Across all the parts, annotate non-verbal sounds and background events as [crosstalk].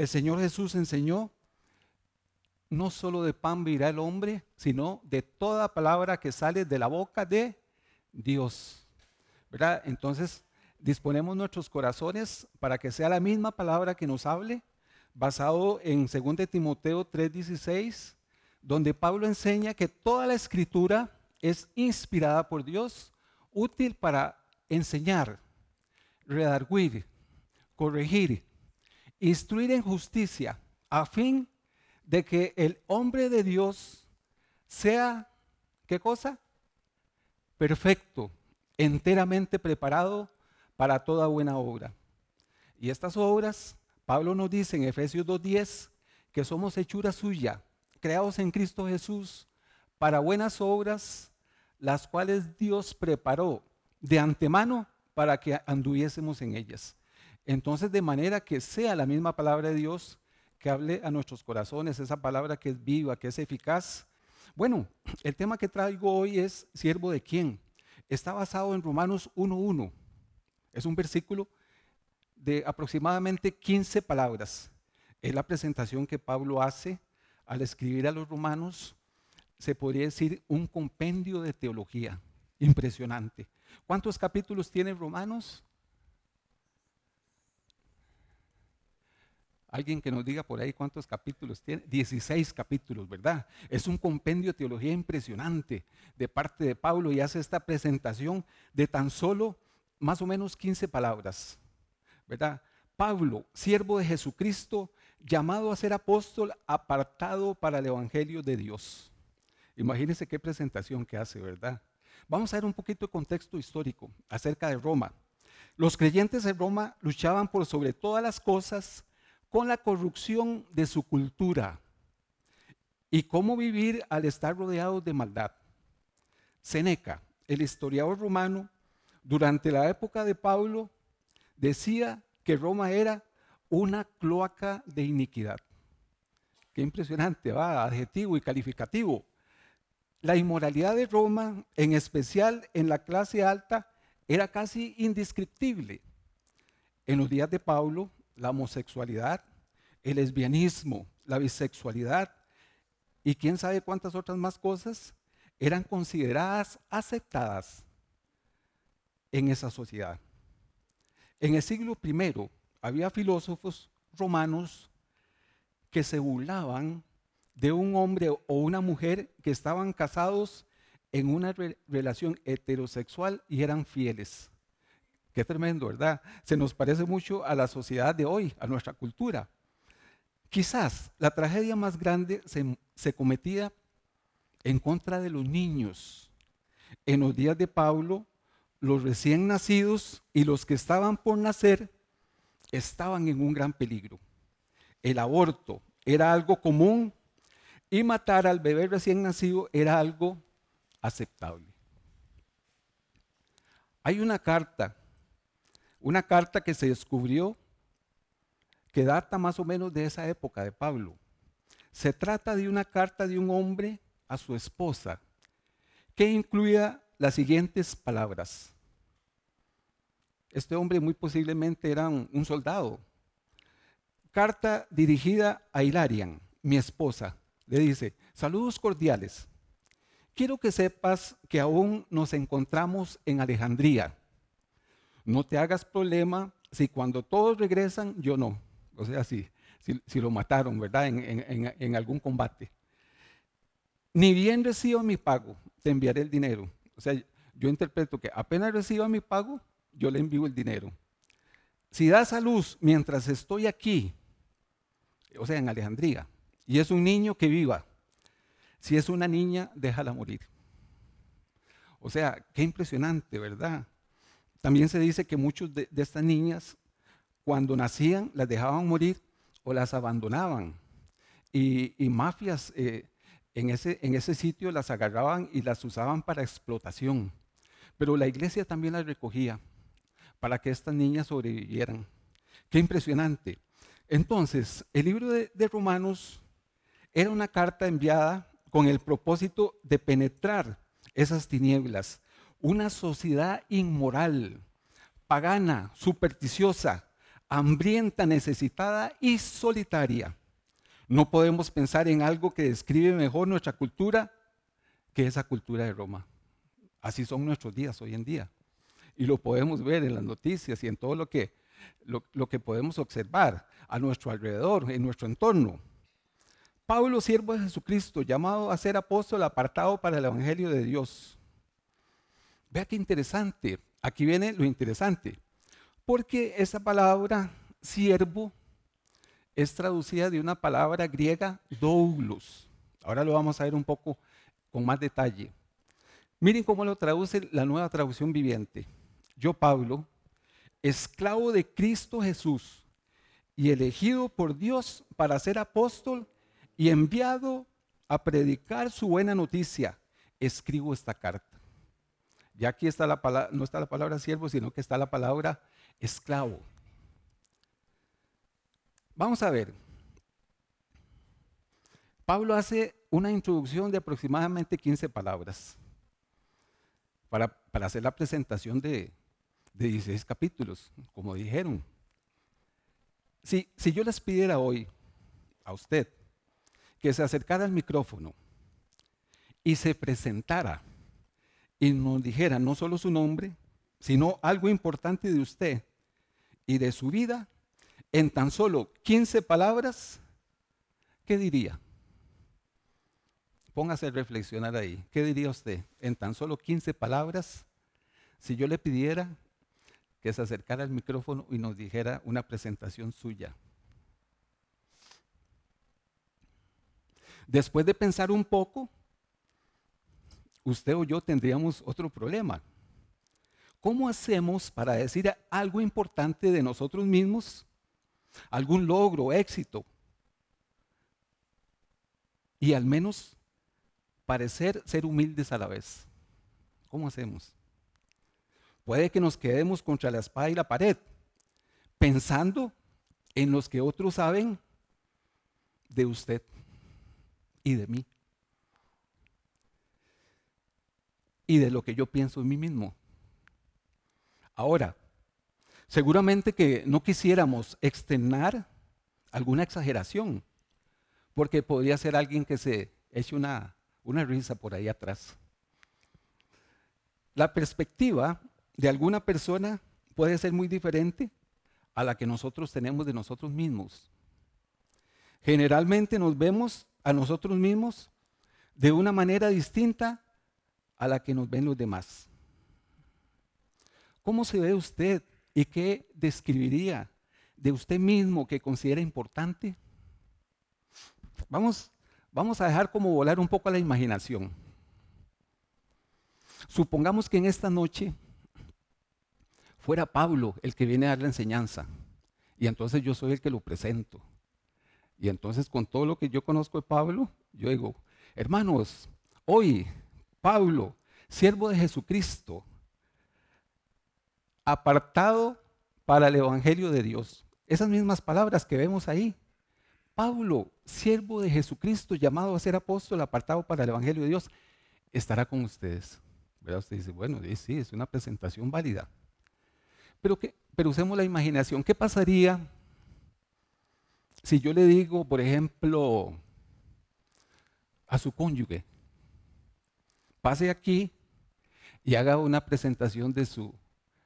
el Señor Jesús enseñó, no solo de pan vivirá el hombre, sino de toda palabra que sale de la boca de Dios. ¿Verdad? Entonces, disponemos nuestros corazones para que sea la misma palabra que nos hable, basado en 2 Timoteo 3:16, donde Pablo enseña que toda la escritura es inspirada por Dios, útil para enseñar, redarguir, corregir, instruir en justicia, a fin de que el hombre de Dios sea, ¿qué cosa? Perfecto, enteramente preparado para toda buena obra. Y estas obras, Pablo nos dice en Efesios 2.10, que somos hechura suya, creados en Cristo Jesús, para buenas obras, las cuales Dios preparó de antemano para que anduviésemos en ellas. Entonces, de manera que sea la misma palabra de Dios que hable a nuestros corazones, esa palabra que es viva, que es eficaz. Bueno, el tema que traigo hoy es siervo de quién. Está basado en Romanos 1.1. Es un versículo de aproximadamente 15 palabras. Es la presentación que Pablo hace al escribir a los romanos. Se podría decir un compendio de teología impresionante. ¿Cuántos capítulos tiene Romanos? Alguien que nos diga por ahí cuántos capítulos tiene. 16 capítulos, ¿verdad? Es un compendio de teología impresionante de parte de Pablo y hace esta presentación de tan solo más o menos 15 palabras, ¿verdad? Pablo, siervo de Jesucristo, llamado a ser apóstol, apartado para el Evangelio de Dios. Imagínense qué presentación que hace, ¿verdad? Vamos a ver un poquito de contexto histórico acerca de Roma. Los creyentes de Roma luchaban por sobre todas las cosas con la corrupción de su cultura y cómo vivir al estar rodeados de maldad. Seneca, el historiador romano, durante la época de Pablo, decía que Roma era una cloaca de iniquidad. Qué impresionante, adjetivo y calificativo. La inmoralidad de Roma, en especial en la clase alta, era casi indescriptible. En los días de Pablo, la homosexualidad, el lesbianismo, la bisexualidad y quién sabe cuántas otras más cosas eran consideradas aceptadas en esa sociedad. En el siglo I había filósofos romanos que se burlaban de un hombre o una mujer que estaban casados en una relación heterosexual y eran fieles. Qué tremendo, ¿verdad? Se nos parece mucho a la sociedad de hoy, a nuestra cultura. Quizás la tragedia más grande se, se cometía en contra de los niños. En los días de Pablo, los recién nacidos y los que estaban por nacer estaban en un gran peligro. El aborto era algo común y matar al bebé recién nacido era algo aceptable. Hay una carta, una carta que se descubrió que data más o menos de esa época de Pablo. Se trata de una carta de un hombre a su esposa que incluía las siguientes palabras. Este hombre muy posiblemente era un, soldado. Carta dirigida a Hilarian, mi esposa. Le dice, saludos cordiales. Quiero que sepas que aún nos encontramos en Alejandría. No te hagas problema si cuando todos regresan, yo no. O sea, si, si, lo mataron, ¿verdad? En, en algún combate. Ni bien reciba mi pago, te enviaré el dinero. O sea, yo interpreto que apenas reciba mi pago, yo le envío el dinero. Si das a luz mientras estoy aquí, o sea, en Alejandría, y es un niño que viva, si es una niña, déjala morir. O sea, qué impresionante, ¿verdad? También se dice que muchos de, estas niñas, cuando nacían, las dejaban morir o las abandonaban. Y, mafias eh, en ese, en ese sitio las agarraban y las usaban para explotación. Pero la iglesia también las recogía para que estas niñas sobrevivieran. Qué impresionante. Entonces, el libro de, Romanos era una carta enviada con el propósito de penetrar esas tinieblas. Una sociedad inmoral, pagana, supersticiosa, hambrienta, necesitada y solitaria. No podemos pensar en algo que describe mejor nuestra cultura que esa cultura de Roma. Así son nuestros días hoy en día. Y lo podemos ver en las noticias y en todo lo que, lo, que podemos observar a nuestro alrededor, en nuestro entorno. Pablo, siervo de Jesucristo, llamado a ser apóstol, apartado para el Evangelio de Dios. Vea qué interesante. Aquí viene lo interesante. Porque esa palabra siervo es traducida de una palabra griega doulos. Ahora lo vamos a ver un poco con más detalle. Miren cómo lo traduce la nueva traducción viviente. Yo, Pablo, esclavo de Cristo Jesús y elegido por Dios para ser apóstol y enviado a predicar su buena noticia, escribo esta carta. Ya aquí está la palabra, no está la palabra siervo, sino que está la palabra esclavo. Vamos a ver. Pablo hace una introducción de aproximadamente 15 palabras para, hacer la presentación de, de 16 capítulos, como dijeron. Si, si yo les pidiera hoy a usted que se acercara al micrófono y se presentara y nos dijera no solo su nombre, sino algo importante de usted y de su vida, en tan solo 15 palabras, ¿qué diría? Póngase a reflexionar ahí. ¿Qué diría usted? En tan solo 15 palabras, si yo le pidiera que se acercara al micrófono y nos dijera una presentación suya. Después de pensar un poco, usted o yo tendríamos otro problema. ¿Cómo hacemos para decir algo importante de nosotros mismos? ¿Algún logro, éxito? Y al menos parecer ser humildes a la vez. ¿Cómo hacemos? Puede que nos quedemos contra la espada y la pared, pensando en los que otros saben de usted y de mí. Y de lo que yo pienso en mí mismo. Ahora, seguramente que no quisiéramos externar alguna exageración, porque podría ser alguien que se eche una, una risa por ahí atrás. La perspectiva de alguna persona puede ser muy diferente a la que nosotros tenemos de nosotros mismos. Generalmente nos vemos a nosotros mismos de una manera distinta a la que nos ven los demás. ¿Cómo se ve usted y qué describiría de usted mismo que considera importante? Vamos, vamos a dejar como volar un poco a la imaginación. Supongamos que en esta noche fuera Pablo el que viene a dar la enseñanza y entonces yo soy el que lo presento. Y entonces con todo lo que yo conozco de Pablo, yo digo, hermanos, hoy Pablo, siervo de Jesucristo, apartado para el Evangelio de Dios. Esas mismas palabras que vemos ahí. Pablo, siervo de Jesucristo, llamado a ser apóstol, apartado para el Evangelio de Dios, estará con ustedes. Usted dice, bueno, sí, es una presentación válida. Pero, que, pero usemos la imaginación. ¿Qué pasaría si yo le digo, por ejemplo, a su cónyuge, pase aquí y haga una presentación de su,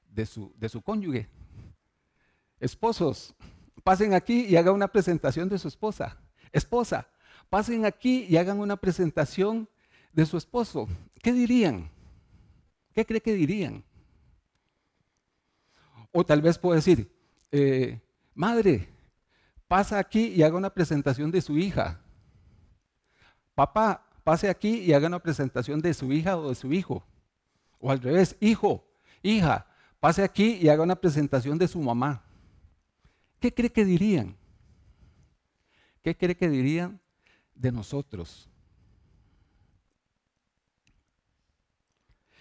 de su, de su cónyuge? Esposos, pasen aquí y hagan una presentación de su esposa. Esposa, pasen aquí y hagan una presentación de su esposo. ¿Qué dirían? ¿Qué cree que dirían? O tal vez puedo decir, eh, madre, pasa aquí y haga una presentación de su hija. Papá, pase aquí y haga una presentación de su hija o de su hijo. O al revés, hijo, hija, pase aquí y haga una presentación de su mamá. ¿Qué cree que dirían? ¿Qué cree que dirían de nosotros?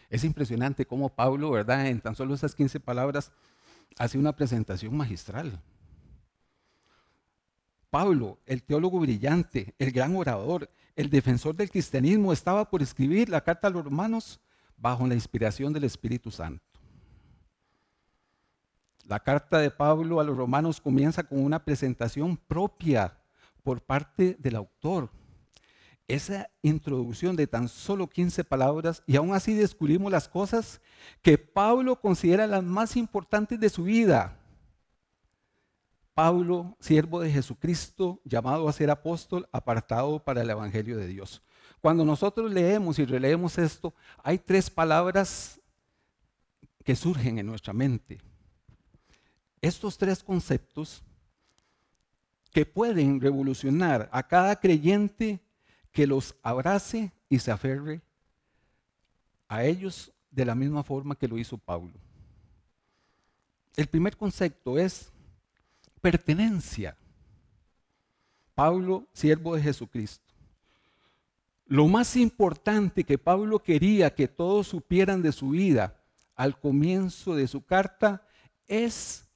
Es impresionante cómo Pablo, ¿verdad? En tan solo esas 15 palabras hace una presentación magistral. Pablo, el teólogo brillante, el gran orador, el defensor del cristianismo, estaba por escribir la carta a los romanos bajo la inspiración del Espíritu Santo. La carta de Pablo a los romanos comienza con una presentación propia por parte del autor. Esa introducción de tan solo 15 palabras y aún así descubrimos las cosas que Pablo considera las más importantes de su vida. Pablo, siervo de Jesucristo, llamado a ser apóstol, apartado para el Evangelio de Dios. Cuando nosotros leemos y releemos esto, hay tres palabras que surgen en nuestra mente. Estos tres conceptos que pueden revolucionar a cada creyente que los abrace y se aferre a ellos de la misma forma que lo hizo Pablo. El primer concepto es pertenencia. Pablo, siervo de Jesucristo. Lo más importante que Pablo quería que todos supieran de su vida al comienzo de su carta es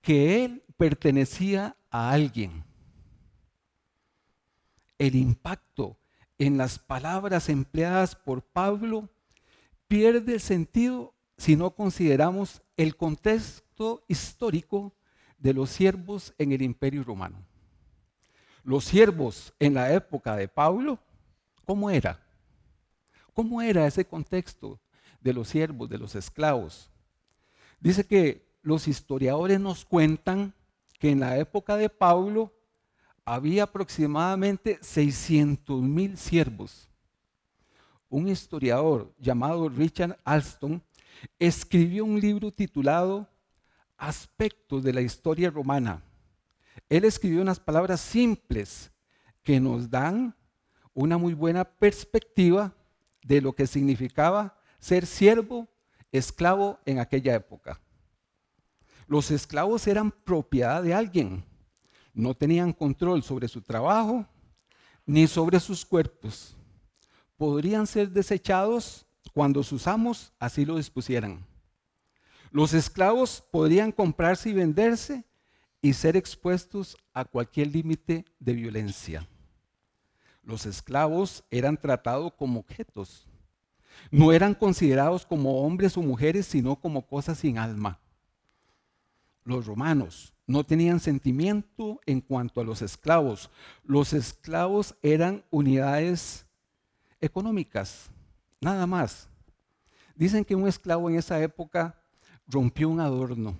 que él pertenecía a alguien. El impacto en las palabras empleadas por Pablo pierde sentido si no consideramos el contexto histórico de los siervos en el imperio romano. Los siervos en la época de Pablo, ¿cómo era? ¿Cómo era ese contexto de los siervos, de los esclavos? Dice que los historiadores nos cuentan que en la época de Pablo había aproximadamente 600 mil siervos. Un historiador llamado Richard Alston escribió un libro titulado Aspectos de la historia romana. Él escribió unas palabras simples que nos dan una muy buena perspectiva de lo que significaba ser siervo, esclavo en aquella época. Los esclavos eran propiedad de alguien no tenían control sobre su trabajo ni sobre sus cuerpos. Podrían ser desechados cuando sus amos así lo dispusieran. Los esclavos podrían comprarse y venderse y ser expuestos a cualquier límite de violencia. Los esclavos eran tratados como objetos. No eran considerados como hombres o mujeres, sino como cosas sin alma. Los romanos no tenían sentimiento en cuanto a los esclavos. Los esclavos eran unidades económicas, nada más. Dicen que un esclavo en esa época rompió un adorno.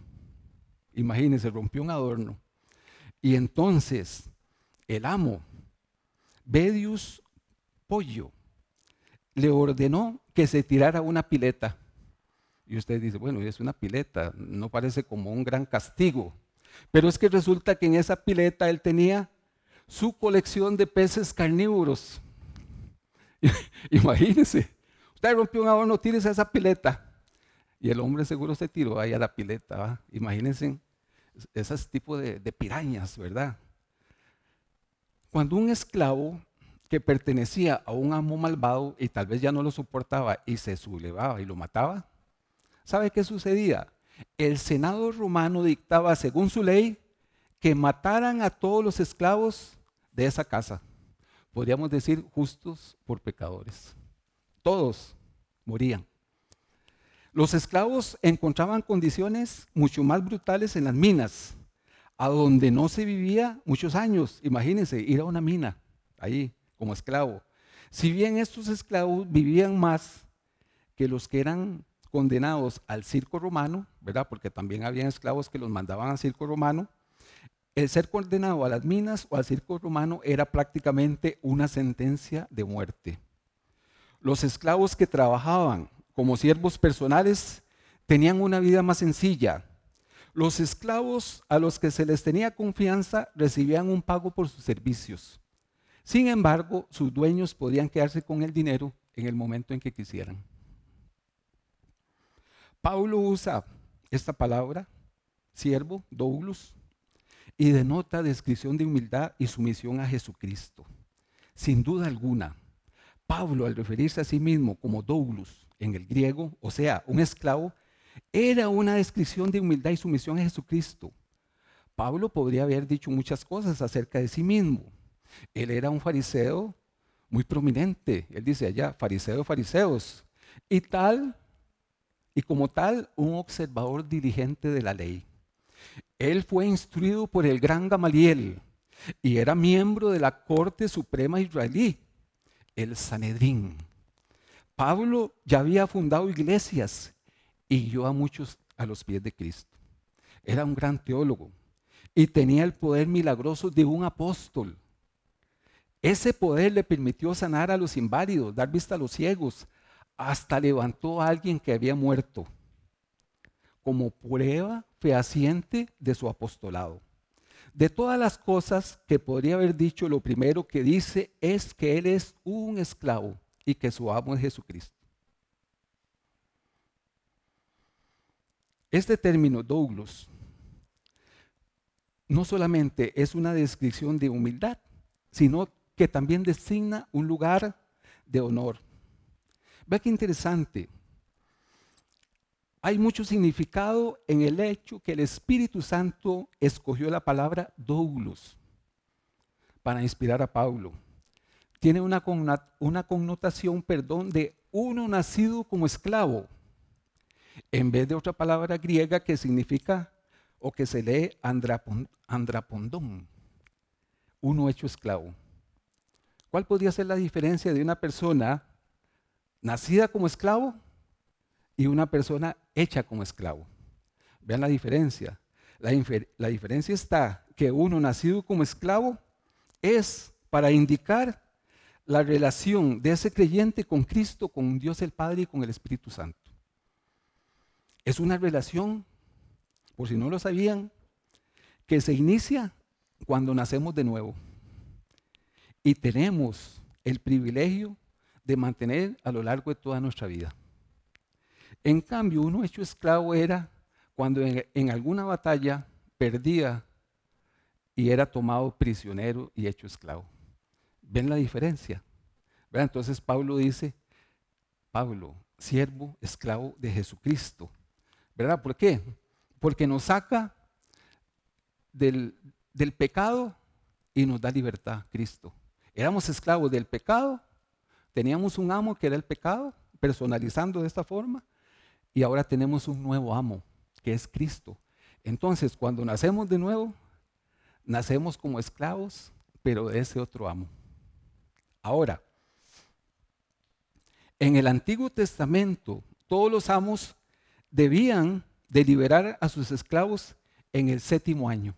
Imagínense, rompió un adorno. Y entonces el amo, Bedius Pollo, le ordenó que se tirara una pileta. Y usted dice, bueno, es una pileta, no parece como un gran castigo. Pero es que resulta que en esa pileta él tenía su colección de peces carnívoros. [laughs] Imagínense, usted rompió un adorno, tírese a esa pileta. Y el hombre seguro se tiró ahí a la pileta. Imagínense esos tipos de, de pirañas, ¿verdad? Cuando un esclavo que pertenecía a un amo malvado y tal vez ya no lo soportaba y se sublevaba y lo mataba, ¿sabe qué sucedía? el Senado romano dictaba, según su ley, que mataran a todos los esclavos de esa casa. Podríamos decir justos por pecadores. Todos morían. Los esclavos encontraban condiciones mucho más brutales en las minas, a donde no se vivía muchos años. Imagínense, ir a una mina, ahí, como esclavo. Si bien estos esclavos vivían más que los que eran condenados al circo romano, ¿verdad? Porque también había esclavos que los mandaban al circo romano. El ser condenado a las minas o al circo romano era prácticamente una sentencia de muerte. Los esclavos que trabajaban como siervos personales tenían una vida más sencilla. Los esclavos a los que se les tenía confianza recibían un pago por sus servicios. Sin embargo, sus dueños podían quedarse con el dinero en el momento en que quisieran. Pablo usa esta palabra, siervo, doulos, y denota descripción de humildad y sumisión a Jesucristo. Sin duda alguna, Pablo al referirse a sí mismo como doulos en el griego, o sea, un esclavo, era una descripción de humildad y sumisión a Jesucristo. Pablo podría haber dicho muchas cosas acerca de sí mismo. Él era un fariseo muy prominente. Él dice allá, fariseo fariseos. Y tal y como tal un observador diligente de la ley. Él fue instruido por el gran Gamaliel y era miembro de la Corte Suprema israelí, el Sanedrín. Pablo ya había fundado iglesias y guió a muchos a los pies de Cristo. Era un gran teólogo y tenía el poder milagroso de un apóstol. Ese poder le permitió sanar a los inválidos, dar vista a los ciegos, hasta levantó a alguien que había muerto, como prueba fehaciente de su apostolado. De todas las cosas que podría haber dicho, lo primero que dice es que él es un esclavo y que su amo es Jesucristo. Este término, Douglas, no solamente es una descripción de humildad, sino que también designa un lugar de honor. Ve qué interesante. Hay mucho significado en el hecho que el Espíritu Santo escogió la palabra Douglas para inspirar a Pablo. Tiene una, una connotación, perdón, de uno nacido como esclavo, en vez de otra palabra griega que significa o que se lee andrapondón, uno hecho esclavo. ¿Cuál podría ser la diferencia de una persona nacida como esclavo y una persona hecha como esclavo? Vean la diferencia. La, la diferencia está que uno nacido como esclavo es para indicar la relación de ese creyente con Cristo, con Dios el Padre y con el Espíritu Santo. Es una relación por si no lo sabían, que se inicia cuando nacemos de nuevo. Y tenemos el privilegio de mantener a lo largo de toda nuestra vida. En cambio, uno hecho esclavo era cuando en, alguna batalla perdía y era tomado prisionero y hecho esclavo. ¿Ven la diferencia? Entonces Pablo dice, Pablo, siervo, esclavo de Jesucristo. ¿Verdad? ¿Por qué? porque nos saca del, pecado y nos da libertad, Cristo. Éramos esclavos del pecado, teníamos un amo que era el pecado, personalizando de esta forma, y ahora tenemos un nuevo amo, que es Cristo. Entonces, cuando nacemos de nuevo, nacemos como esclavos, pero de ese otro amo. Ahora, en el Antiguo Testamento, todos los amos debían de liberar a sus esclavos en el séptimo año.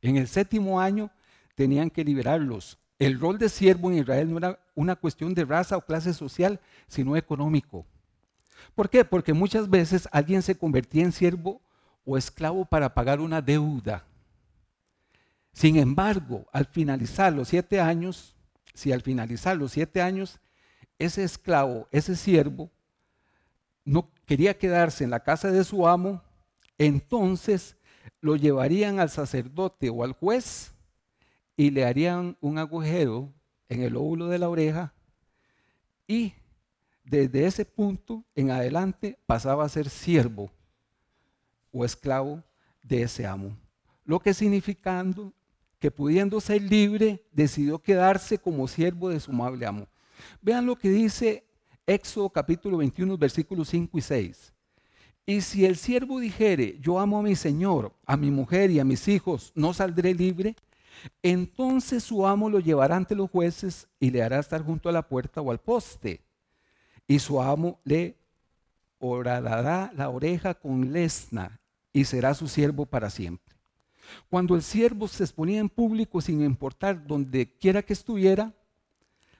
En el séptimo año tenían que liberarlos. El rol de siervo en Israel no era una cuestión de raza o clase social, sino económico. ¿Por qué? Porque muchas veces alguien se convertía en siervo o esclavo para pagar una deuda. Sin embargo, al finalizar los siete años, si al finalizar los siete años, ese esclavo, ese siervo, no quería quedarse en la casa de su amo, entonces lo llevarían al sacerdote o al juez y le harían un agujero en el óvulo de la oreja y desde ese punto en adelante pasaba a ser siervo o esclavo de ese amo. Lo que significando que pudiendo ser libre, decidió quedarse como siervo de su amable amo. Vean lo que dice Éxodo capítulo 21, versículos 5 y 6. Y si el siervo dijere, yo amo a mi Señor, a mi mujer y a mis hijos, no saldré libre, entonces su amo lo llevará ante los jueces y le hará estar junto a la puerta o al poste. Y su amo le orará la oreja con lesna y será su siervo para siempre. Cuando el siervo se exponía en público sin importar donde quiera que estuviera,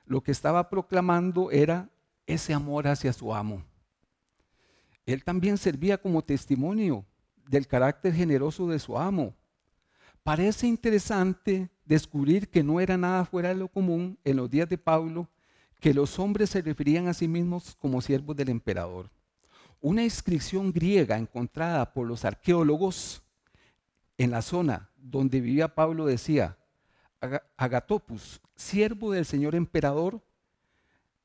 lo que estaba proclamando era ese amor hacia su amo. Él también servía como testimonio del carácter generoso de su amo. Parece interesante descubrir que no era nada fuera de lo común en los días de Pablo que los hombres se referían a sí mismos como siervos del emperador. Una inscripción griega encontrada por los arqueólogos en la zona donde vivía Pablo decía, Agatopus, siervo del señor emperador,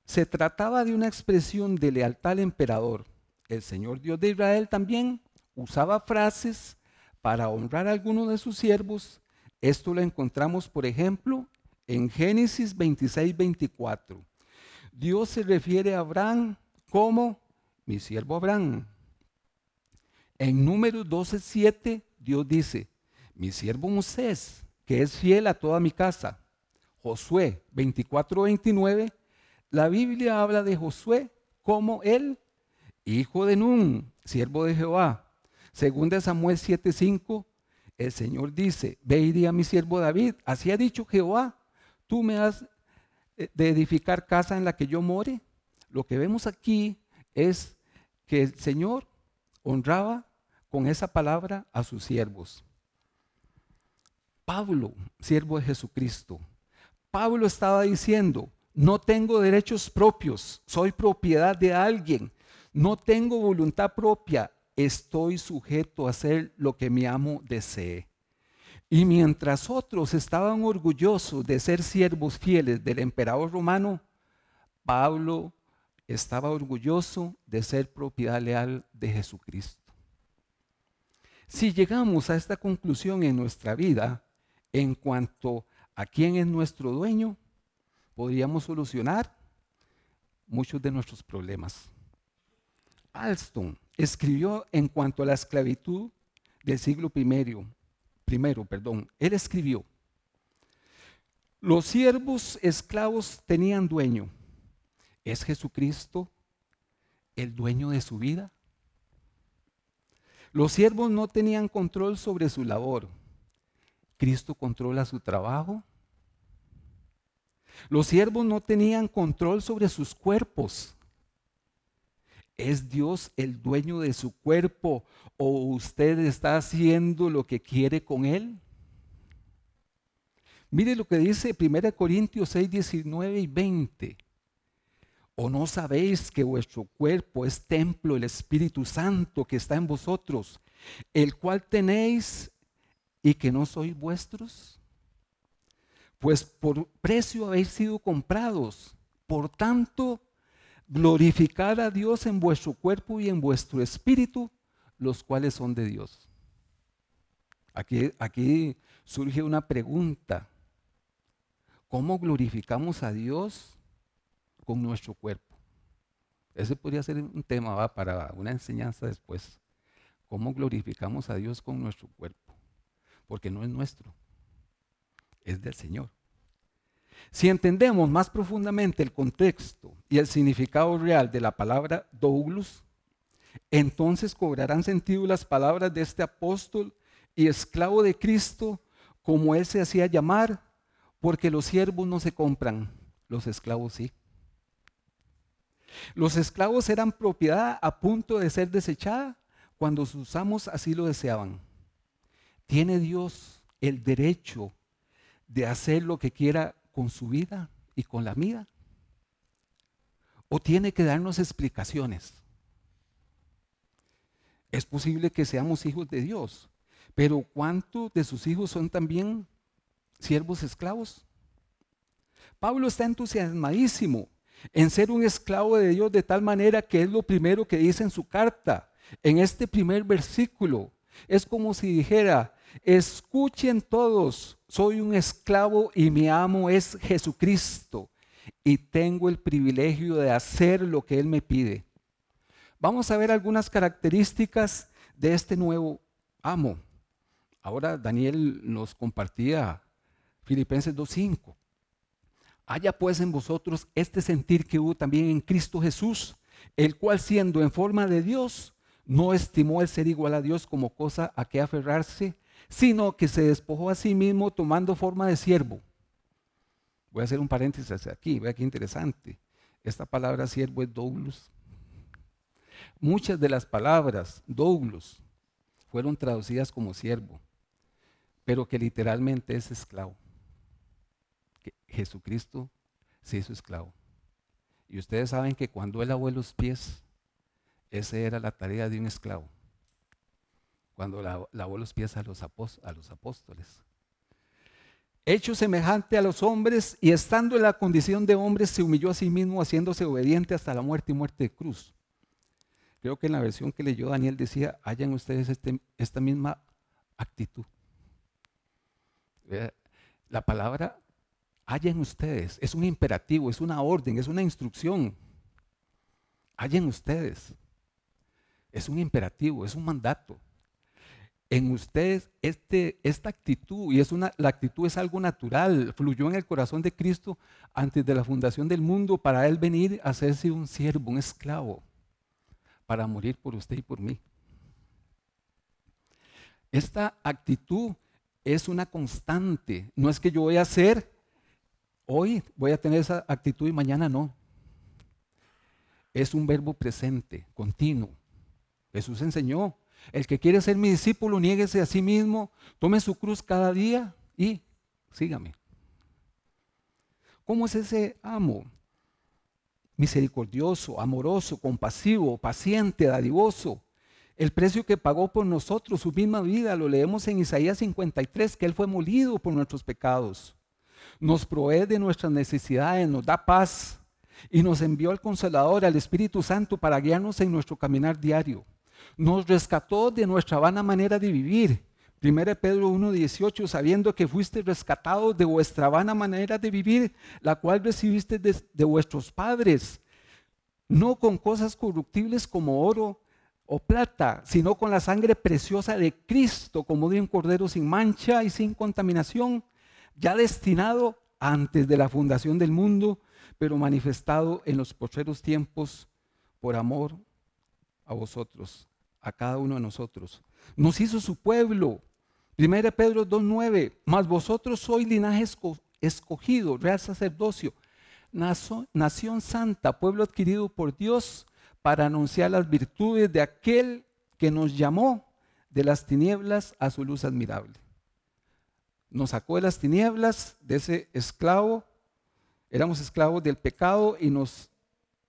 se trataba de una expresión de lealtad al emperador. El Señor Dios de Israel también usaba frases para honrar a alguno de sus siervos. Esto lo encontramos, por ejemplo, en Génesis 26, 24. Dios se refiere a Abraham como mi siervo Abraham. En Números 12, 7, Dios dice, mi siervo Moisés, que es fiel a toda mi casa. Josué 24-29, la Biblia habla de Josué como el hijo de Nun, siervo de Jehová. Según de Samuel 7:5, el Señor dice, ve y a mi siervo David, así ha dicho Jehová, tú me has eh, de edificar casa en la que yo more. Lo que vemos aquí es que el Señor honraba con esa palabra a sus siervos. Pablo, siervo de Jesucristo, Pablo estaba diciendo, no tengo derechos propios, soy propiedad de alguien, no tengo voluntad propia, estoy sujeto a hacer lo que mi amo desee. Y mientras otros estaban orgullosos de ser siervos fieles del emperador romano, Pablo estaba orgulloso de ser propiedad leal de Jesucristo. Si llegamos a esta conclusión en nuestra vida en cuanto a quién es nuestro dueño, podríamos solucionar muchos de nuestros problemas. Alston escribió en cuanto a la esclavitud del siglo primero, primero, perdón, él escribió, los siervos esclavos tenían dueño. ¿Es Jesucristo el dueño de su vida? Los siervos no tenían control sobre su labor. ¿Cristo controla su trabajo? Los siervos no tenían control sobre sus cuerpos. ¿Es Dios el dueño de su cuerpo o usted está haciendo lo que quiere con él? Mire lo que dice 1 Corintios 6, 19 y 20. ¿O no sabéis que vuestro cuerpo es templo del Espíritu Santo que está en vosotros, el cual tenéis y que no sois vuestros? Pues por precio habéis sido comprados. Por tanto, glorificar a Dios en vuestro cuerpo y en vuestro espíritu, los cuales son de Dios. Aquí, aquí surge una pregunta. ¿Cómo glorificamos a Dios con nuestro cuerpo? Ese podría ser un tema para una enseñanza después. ¿Cómo glorificamos a Dios con nuestro cuerpo? Porque no es nuestro, es del Señor. Si entendemos más profundamente el contexto y el significado real de la palabra Douglas, entonces cobrarán sentido las palabras de este apóstol y esclavo de Cristo, como él se hacía llamar, porque los siervos no se compran, los esclavos sí. Los esclavos eran propiedad a punto de ser desechada cuando sus amos así lo deseaban. Tiene Dios el derecho de hacer lo que quiera con su vida y con la mía? ¿O tiene que darnos explicaciones? Es posible que seamos hijos de Dios, pero ¿cuántos de sus hijos son también siervos esclavos? Pablo está entusiasmadísimo en ser un esclavo de Dios de tal manera que es lo primero que dice en su carta, en este primer versículo. Es como si dijera, escuchen todos, soy un esclavo y mi amo es Jesucristo y tengo el privilegio de hacer lo que Él me pide. Vamos a ver algunas características de este nuevo amo. Ahora Daniel nos compartía Filipenses 2.5. Haya pues en vosotros este sentir que hubo también en Cristo Jesús, el cual siendo en forma de Dios, no estimó el ser igual a Dios como cosa a que aferrarse, sino que se despojó a sí mismo tomando forma de siervo. Voy a hacer un paréntesis aquí, vea qué interesante. Esta palabra siervo es doulos. Muchas de las palabras doulos fueron traducidas como siervo, pero que literalmente es esclavo. Jesucristo se hizo esclavo. Y ustedes saben que cuando él lavó los pies, esa era la tarea de un esclavo cuando lavó los pies a los, apóstoles. Hecho semejante a los hombres y estando en la condición de hombre, se humilló a sí mismo haciéndose obediente hasta la muerte y muerte de cruz. Creo que en la versión que leyó Daniel decía, hayan ustedes este, esta misma actitud. La palabra hayan ustedes, es un imperativo, es una orden, es una instrucción. Hayan ustedes. Es un imperativo, es un mandato. en ustedes este, esta actitud, y es una, la actitud es algo natural, fluyó en el corazón de Cristo antes de la fundación del mundo para Él venir a hacerse un siervo, un esclavo, para morir por usted y por mí. Esta actitud es una constante, no es que yo voy a hacer, hoy voy a tener esa actitud y mañana no. Es un verbo presente, continuo. Jesús enseñó, el que quiere ser mi discípulo, niéguese a sí mismo, tome su cruz cada día y sígame. ¿Cómo es ese amo? Misericordioso, amoroso, compasivo, paciente, dadivoso. El precio que pagó por nosotros, su misma vida, lo leemos en Isaías 53, que Él fue molido por nuestros pecados. Nos provee de nuestras necesidades, nos da paz y nos envió al Consolador, al Espíritu Santo, para guiarnos en nuestro caminar diario nos rescató de nuestra vana manera de vivir. 1 Pedro 1.18, sabiendo que fuiste rescatados de vuestra vana manera de vivir, la cual recibiste de, de vuestros padres, no con cosas corruptibles como oro o plata, sino con la sangre preciosa de Cristo, como de un cordero sin mancha y sin contaminación, ya destinado antes de la fundación del mundo, pero manifestado en los postreros tiempos por amor a vosotros a cada uno de nosotros. Nos hizo su pueblo. 1 Pedro 2.9, mas vosotros sois linaje escogido, real sacerdocio, nación santa, pueblo adquirido por Dios para anunciar las virtudes de aquel que nos llamó de las tinieblas a su luz admirable. Nos sacó de las tinieblas, de ese esclavo, éramos esclavos del pecado y nos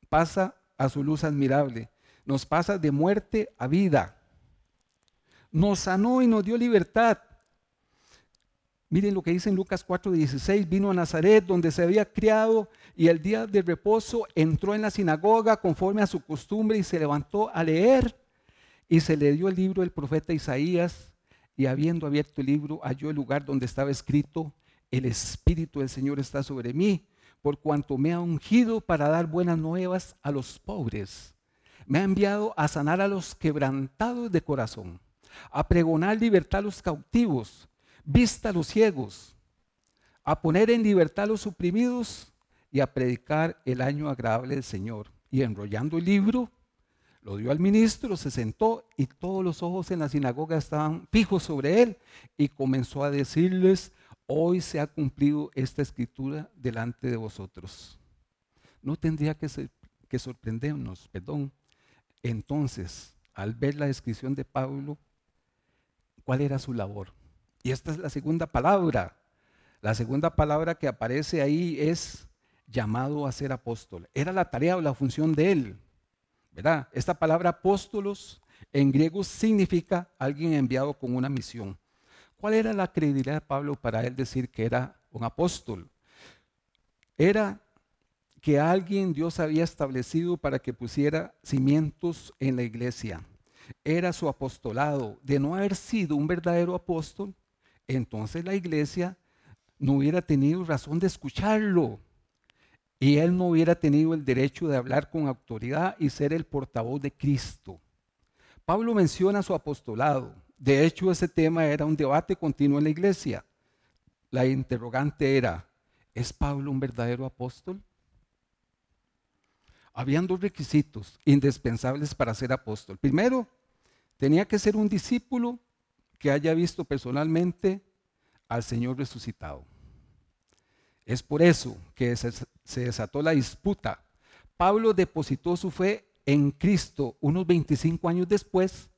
pasa a su luz admirable nos pasa de muerte a vida. Nos sanó y nos dio libertad. Miren lo que dice en Lucas 4:16, vino a Nazaret donde se había criado y el día de reposo entró en la sinagoga conforme a su costumbre y se levantó a leer y se le dio el libro del profeta Isaías y habiendo abierto el libro halló el lugar donde estaba escrito, el Espíritu del Señor está sobre mí por cuanto me ha ungido para dar buenas nuevas a los pobres me ha enviado a sanar a los quebrantados de corazón, a pregonar libertad a los cautivos, vista a los ciegos, a poner en libertad a los oprimidos y a predicar el año agradable del Señor. Y enrollando el libro, lo dio al ministro, se sentó y todos los ojos en la sinagoga estaban fijos sobre él y comenzó a decirles, hoy se ha cumplido esta escritura delante de vosotros. No tendría que, sorprendernos, perdón, entonces, al ver la descripción de Pablo, ¿cuál era su labor? Y esta es la segunda palabra. La segunda palabra que aparece ahí es llamado a ser apóstol. Era la tarea o la función de él. Esta palabra apóstolos en griego significa alguien enviado con una misión. ¿Cuál era la credibilidad de Pablo para él decir que era un apóstol? Era que alguien Dios había establecido para que pusiera cimientos en la iglesia. Era su apostolado. De no haber sido un verdadero apóstol, entonces la iglesia no hubiera tenido razón de escucharlo. Y él no hubiera tenido el derecho de hablar con autoridad y ser el portavoz de Cristo. Pablo menciona su apostolado. De hecho, ese tema era un debate continuo en la iglesia. La interrogante era, ¿es Pablo un verdadero apóstol? habían dos requisitos indispensables para ser apóstol. Primero, tenía que ser un discípulo que haya visto personalmente al Señor resucitado. Es por eso que se, desató la disputa. Pablo depositó su fe en Cristo unos 25 años después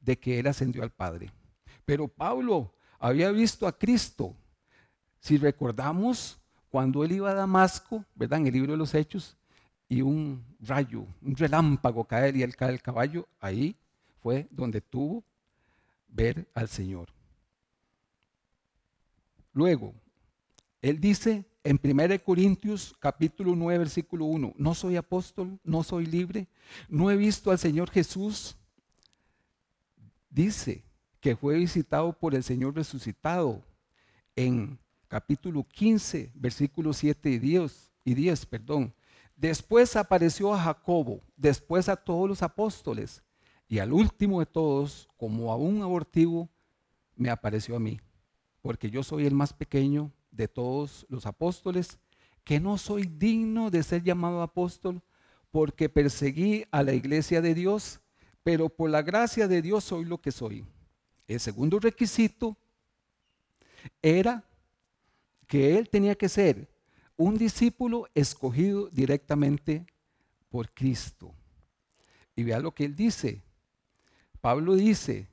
de que él ascendió al Padre. Pero Pablo había visto a Cristo. Si recordamos, cuando él iba a Damasco, ¿verdad? En el libro de los Hechos, y un rayo, un relámpago caer y él cae el caballo, ahí fue donde tuvo ver al Señor. Luego, él dice en 1 Corintios capítulo 9 versículo 1, no soy apóstol, no soy libre, no he visto al Señor Jesús. Dice que fue visitado por el Señor resucitado en capítulo 15 versículo 7 y 10, y 10 perdón. Después apareció a Jacobo, después a todos los apóstoles. Y al último de todos, como a un abortivo, me apareció a mí, porque yo soy el más pequeño de todos los apóstoles, que no soy digno de ser llamado apóstol, porque perseguí a la iglesia de Dios, pero por la gracia de Dios soy lo que soy. El segundo requisito era que él tenía que ser un discípulo escogido directamente por Cristo. Y vea lo que él dice. Pablo dice,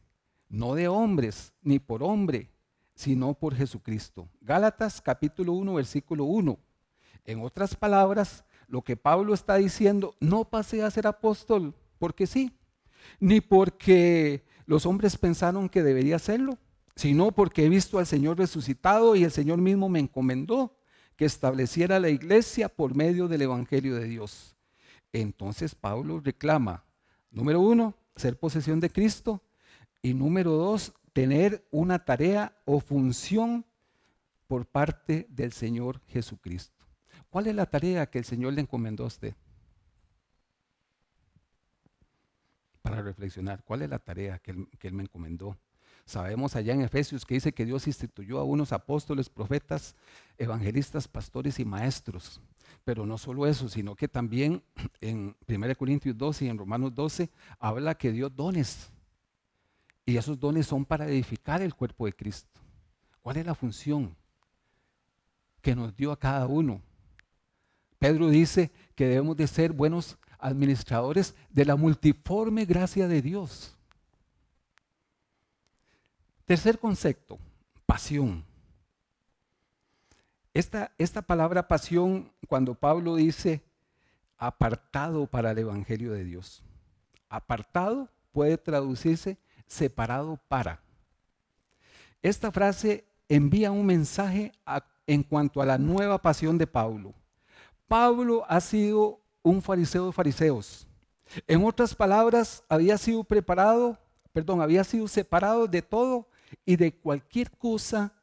no de hombres ni por hombre, sino por Jesucristo. Gálatas capítulo 1, versículo 1. En otras palabras, lo que Pablo está diciendo, no pasé a ser apóstol porque sí, ni porque los hombres pensaron que debería hacerlo, sino porque he visto al Señor resucitado y el Señor mismo me encomendó que estableciera la iglesia por medio del Evangelio de Dios. Entonces Pablo reclama, número uno, ser posesión de Cristo y número dos, tener una tarea o función por parte del Señor Jesucristo. ¿Cuál es la tarea que el Señor le encomendó a usted? Para reflexionar, ¿cuál es la tarea que él, que él me encomendó? Sabemos allá en Efesios que dice que Dios instituyó a unos apóstoles, profetas, evangelistas, pastores y maestros. Pero no solo eso, sino que también en 1 Corintios 12 y en Romanos 12 habla que dio dones. Y esos dones son para edificar el cuerpo de Cristo. ¿Cuál es la función que nos dio a cada uno? Pedro dice que debemos de ser buenos administradores de la multiforme gracia de Dios. Tercer concepto, pasión. Esta, esta palabra pasión, cuando Pablo dice apartado para el Evangelio de Dios, apartado puede traducirse separado para. Esta frase envía un mensaje en cuanto a la nueva pasión de Pablo. Pablo ha sido un fariseo de fariseos. En otras palabras, había sido preparado, perdón, había sido separado de todo y de cualquier cosa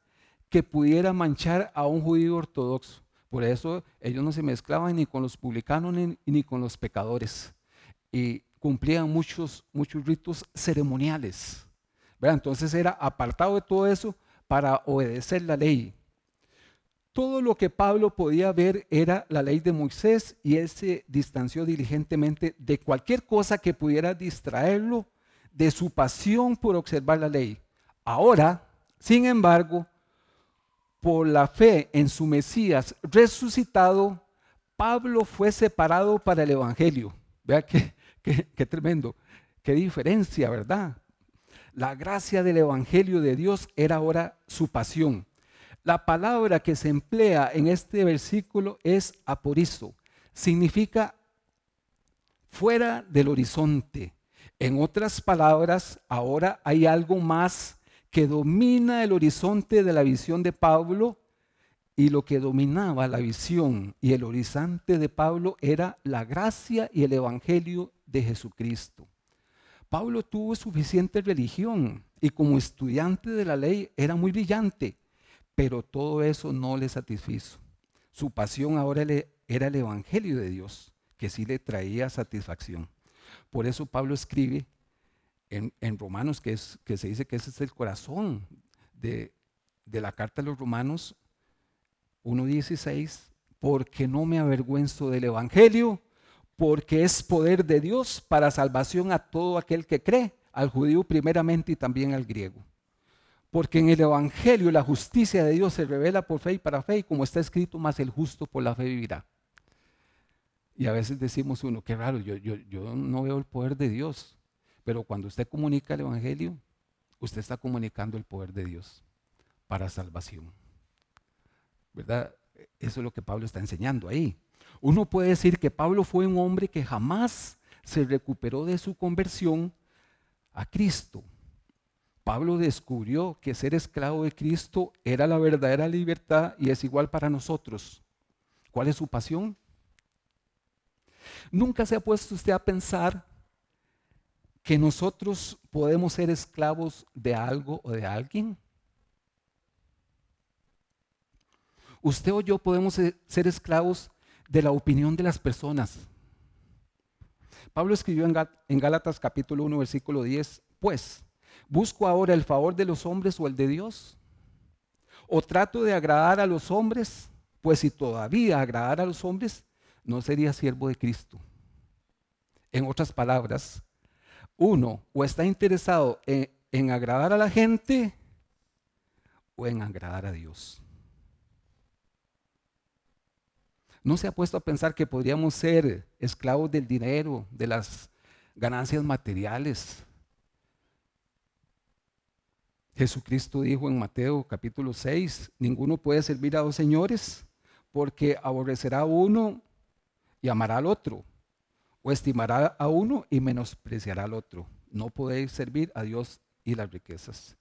que pudiera manchar a un judío ortodoxo. Por eso ellos no se mezclaban ni con los publicanos ni, con los pecadores. Y cumplían muchos, muchos ritos ceremoniales. Entonces era apartado de todo eso para obedecer la ley. Todo lo que Pablo podía ver era la ley de Moisés y él se distanció diligentemente de cualquier cosa que pudiera distraerlo de su pasión por observar la ley. Ahora, sin embargo, por la fe en su Mesías resucitado, Pablo fue separado para el Evangelio. Vea qué, tremendo, qué diferencia, ¿verdad? La gracia del Evangelio de Dios era ahora su pasión. La palabra que se emplea en este versículo es aporizo. Significa fuera del horizonte. En otras palabras, ahora hay algo más que domina el horizonte de la visión de Pablo y lo que dominaba la visión y el horizonte de Pablo era la gracia y el evangelio de Jesucristo. Pablo tuvo suficiente religión y como estudiante de la ley era muy brillante, pero todo eso no le satisfizo. Su pasión ahora era el evangelio de Dios, que sí le traía satisfacción. Por eso Pablo escribe en, Romanos, que, es, que se dice que ese es el corazón de, de la carta de los Romanos 1.16, porque no me avergüenzo del Evangelio, porque es poder de Dios para salvación a todo aquel que cree, al judío primeramente y también al griego. Porque en el Evangelio la justicia de Dios se revela por fe y para fe, y como está escrito, más el justo por la fe vivirá. Y a veces decimos uno, qué raro, yo, yo, yo no veo el poder de Dios. Pero cuando usted comunica el Evangelio, usted está comunicando el poder de Dios para salvación. ¿Verdad? Eso es lo que Pablo está enseñando ahí. Uno puede decir que Pablo fue un hombre que jamás se recuperó de su conversión a Cristo. Pablo descubrió que ser esclavo de Cristo era la verdadera libertad y es igual para nosotros. ¿Cuál es su pasión? ¿Nunca se ha puesto usted a pensar que nosotros podemos ser esclavos de algo o de alguien? Usted o yo podemos ser esclavos de la opinión de las personas. Pablo escribió en Gálatas capítulo 1, versículo 10, pues, ¿busco ahora el favor de los hombres o el de Dios? ¿O trato de agradar a los hombres? Pues si todavía agradar a los hombres, no sería siervo de Cristo. En otras palabras, uno o está interesado en, en agradar a la gente o en agradar a Dios. ¿No se ha puesto a pensar que podríamos ser esclavos del dinero, de las ganancias materiales? Jesucristo dijo en Mateo capítulo 6, ninguno puede servir a dos señores porque aborrecerá a uno y amará al otro, o estimará a uno y menospreciará al otro. No podéis servir a Dios y las riquezas.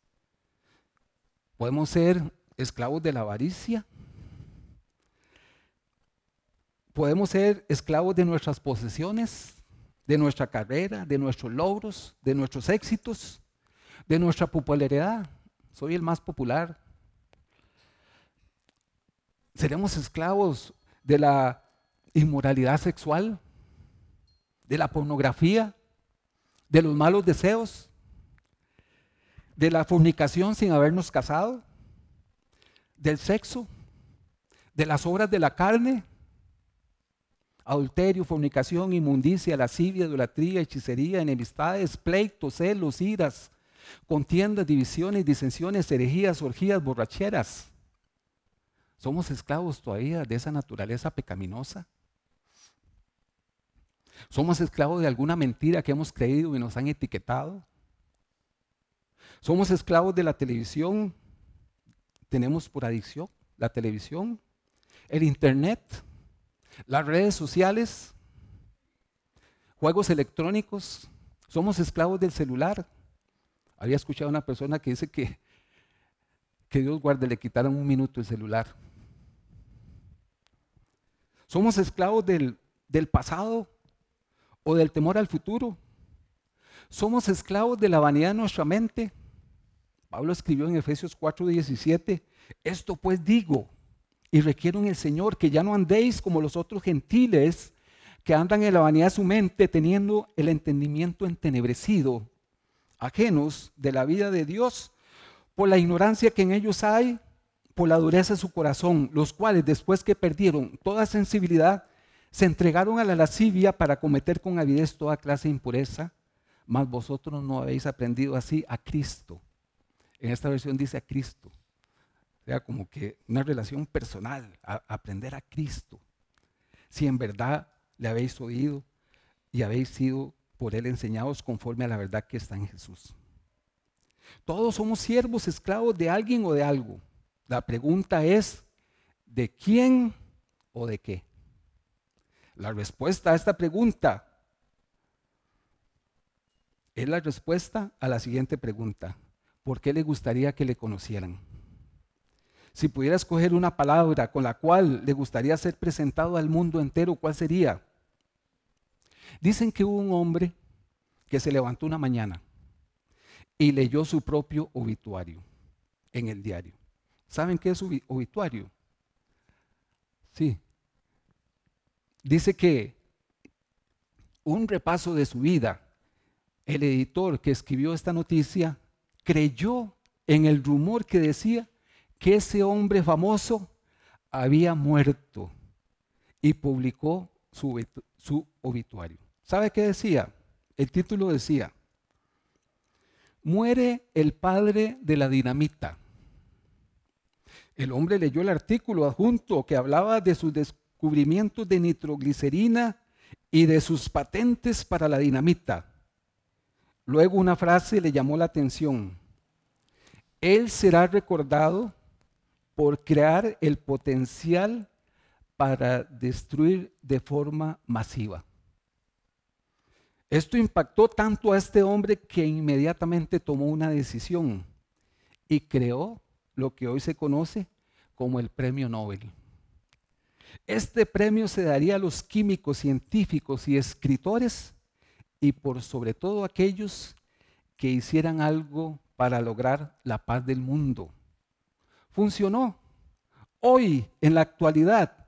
Podemos ser esclavos de la avaricia, Podemos ser esclavos de nuestras posesiones, de nuestra carrera, de nuestros logros, de nuestros éxitos, de nuestra popularidad. Soy el más popular. Seremos esclavos de la inmoralidad sexual, de la pornografía, de los malos deseos, de la fornicación sin habernos casado, del sexo, de las obras de la carne, adulterio, fornicación, inmundicia, lascivia, idolatría, hechicería, enemistades, pleitos, celos, iras, contiendas, divisiones, disensiones, herejías, orgías, borracheras. Somos esclavos todavía de esa naturaleza pecaminosa. Somos esclavos de alguna mentira que hemos creído y nos han etiquetado. Somos esclavos de la televisión. Tenemos por adicción la televisión, el internet las redes sociales, juegos electrónicos, somos esclavos del celular. Había escuchado a una persona que dice que, que Dios guarde, le quitaron un minuto el celular. Somos esclavos del, del pasado o del temor al futuro. Somos esclavos de la vanidad de nuestra mente. Pablo escribió en Efesios 4:17, esto pues digo, y requiero en el Señor que ya no andéis como los otros gentiles que andan en la vanidad de su mente teniendo el entendimiento entenebrecido, ajenos de la vida de Dios por la ignorancia que en ellos hay, por la dureza de su corazón, los cuales después que perdieron toda sensibilidad, se entregaron a la lascivia para cometer con avidez toda clase de impureza, mas vosotros no habéis aprendido así a Cristo. En esta versión dice a Cristo sea, como que una relación personal, aprender a Cristo. Si en verdad le habéis oído y habéis sido por él enseñados conforme a la verdad que está en Jesús. Todos somos siervos, esclavos de alguien o de algo. La pregunta es, ¿de quién o de qué? La respuesta a esta pregunta es la respuesta a la siguiente pregunta. ¿Por qué le gustaría que le conocieran? Si pudiera escoger una palabra con la cual le gustaría ser presentado al mundo entero, ¿cuál sería? Dicen que hubo un hombre que se levantó una mañana y leyó su propio obituario en el diario. ¿Saben qué es obituario? Sí. Dice que un repaso de su vida, el editor que escribió esta noticia creyó en el rumor que decía que ese hombre famoso había muerto y publicó su, su obituario. ¿Sabe qué decía? El título decía, muere el padre de la dinamita. El hombre leyó el artículo adjunto que hablaba de sus descubrimientos de nitroglicerina y de sus patentes para la dinamita. Luego una frase le llamó la atención. Él será recordado por crear el potencial para destruir de forma masiva. Esto impactó tanto a este hombre que inmediatamente tomó una decisión y creó lo que hoy se conoce como el premio Nobel. Este premio se daría a los químicos, científicos y escritores y por sobre todo aquellos que hicieran algo para lograr la paz del mundo funcionó. Hoy, en la actualidad,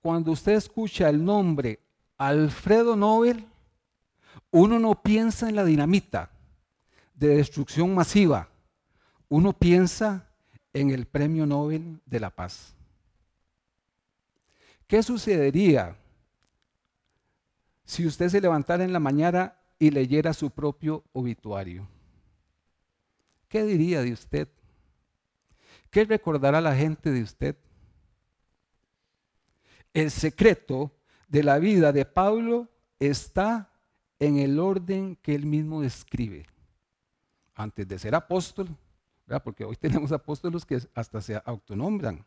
cuando usted escucha el nombre Alfredo Nobel, Uno no piensa en la dinamita de destrucción masiva. Uno piensa en el Premio Nobel de la Paz. ¿Qué sucedería si usted se levantara en la mañana y leyera su propio obituario? ¿Qué diría de usted? ¿Qué recordará la gente de usted? El secreto de la vida de Pablo está en el orden que él mismo describe. Antes de ser apóstol, porque hoy [laughs] tenemos apóstolos que hasta se autonombran.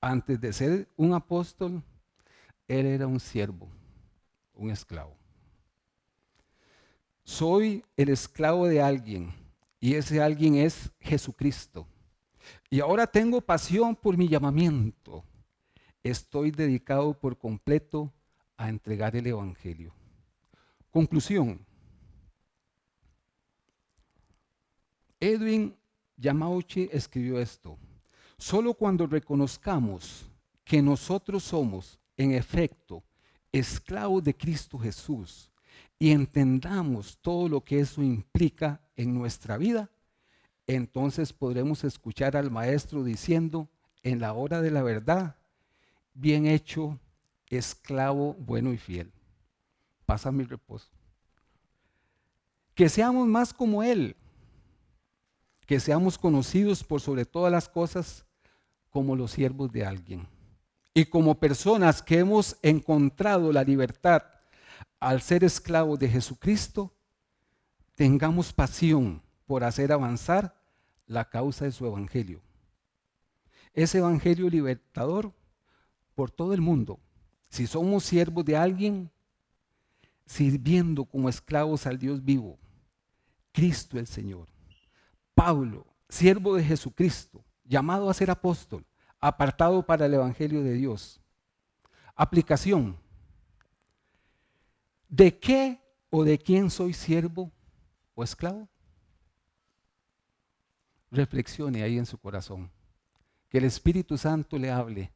Antes de ser un apóstol, él era un siervo, un esclavo. Soy el esclavo de alguien y ese alguien es Jesucristo. Y ahora tengo pasión por mi llamamiento. Estoy dedicado por completo a entregar el Evangelio. Conclusión. Edwin Yamauchi escribió esto. Solo cuando reconozcamos que nosotros somos, en efecto, esclavos de Cristo Jesús y entendamos todo lo que eso implica en nuestra vida, entonces podremos escuchar al Maestro diciendo en la hora de la verdad, bien hecho, esclavo bueno y fiel. Pasa mi reposo. Que seamos más como Él, que seamos conocidos por sobre todas las cosas como los siervos de alguien. Y como personas que hemos encontrado la libertad al ser esclavos de Jesucristo, tengamos pasión por hacer avanzar la causa de su evangelio. Ese evangelio libertador por todo el mundo. Si somos siervos de alguien, sirviendo como esclavos al Dios vivo, Cristo el Señor. Pablo, siervo de Jesucristo, llamado a ser apóstol, apartado para el evangelio de Dios. Aplicación. ¿De qué o de quién soy siervo o esclavo? Reflexione ahí en su corazón. Que el Espíritu Santo le hable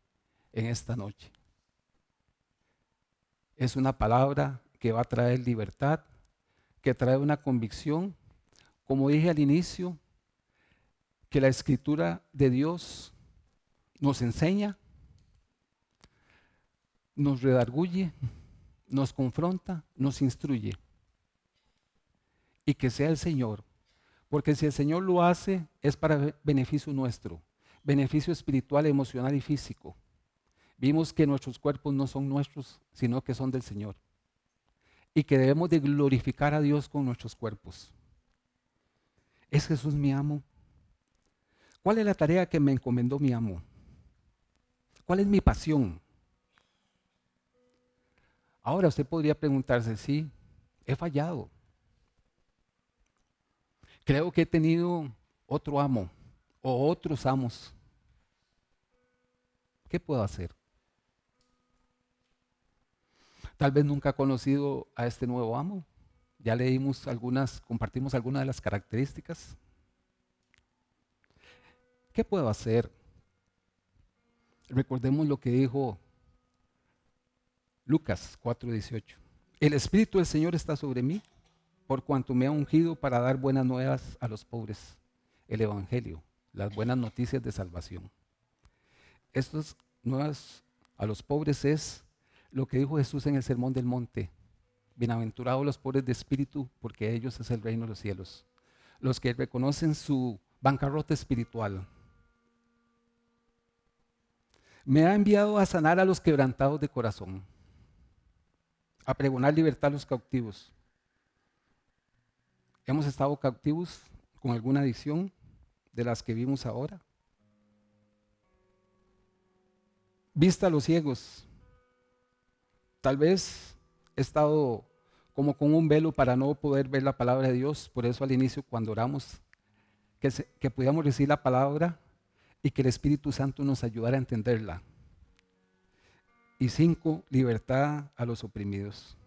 en esta noche. Es una palabra que va a traer libertad, que trae una convicción. Como dije al inicio, que la escritura de Dios nos enseña, nos redarguye, nos confronta, nos instruye. Y que sea el Señor porque si el Señor lo hace, es para beneficio nuestro, beneficio espiritual, emocional y físico. Vimos que nuestros cuerpos no son nuestros, sino que son del Señor. Y que debemos de glorificar a Dios con nuestros cuerpos. ¿Es Jesús mi amo? ¿Cuál es la tarea que me encomendó mi amo? ¿Cuál es mi pasión? Ahora usted podría preguntarse, sí, he fallado. Creo que he tenido otro amo o otros amos. ¿Qué puedo hacer? Tal vez nunca he conocido a este nuevo amo. Ya leímos algunas, compartimos algunas de las características. ¿Qué puedo hacer? Recordemos lo que dijo Lucas 4:18. El Espíritu del Señor está sobre mí por cuanto me ha ungido para dar buenas nuevas a los pobres, el Evangelio, las buenas noticias de salvación. Estas nuevas a los pobres es lo que dijo Jesús en el Sermón del Monte. Bienaventurados los pobres de espíritu, porque ellos es el reino de los cielos. Los que reconocen su bancarrota espiritual. Me ha enviado a sanar a los quebrantados de corazón, a pregonar libertad a los cautivos, Hemos estado cautivos con alguna adicción de las que vimos ahora. Vista a los ciegos. Tal vez he estado como con un velo para no poder ver la palabra de Dios. Por eso al inicio cuando oramos, que, que pudiéramos recibir la palabra y que el Espíritu Santo nos ayudara a entenderla. Y cinco, libertad a los oprimidos.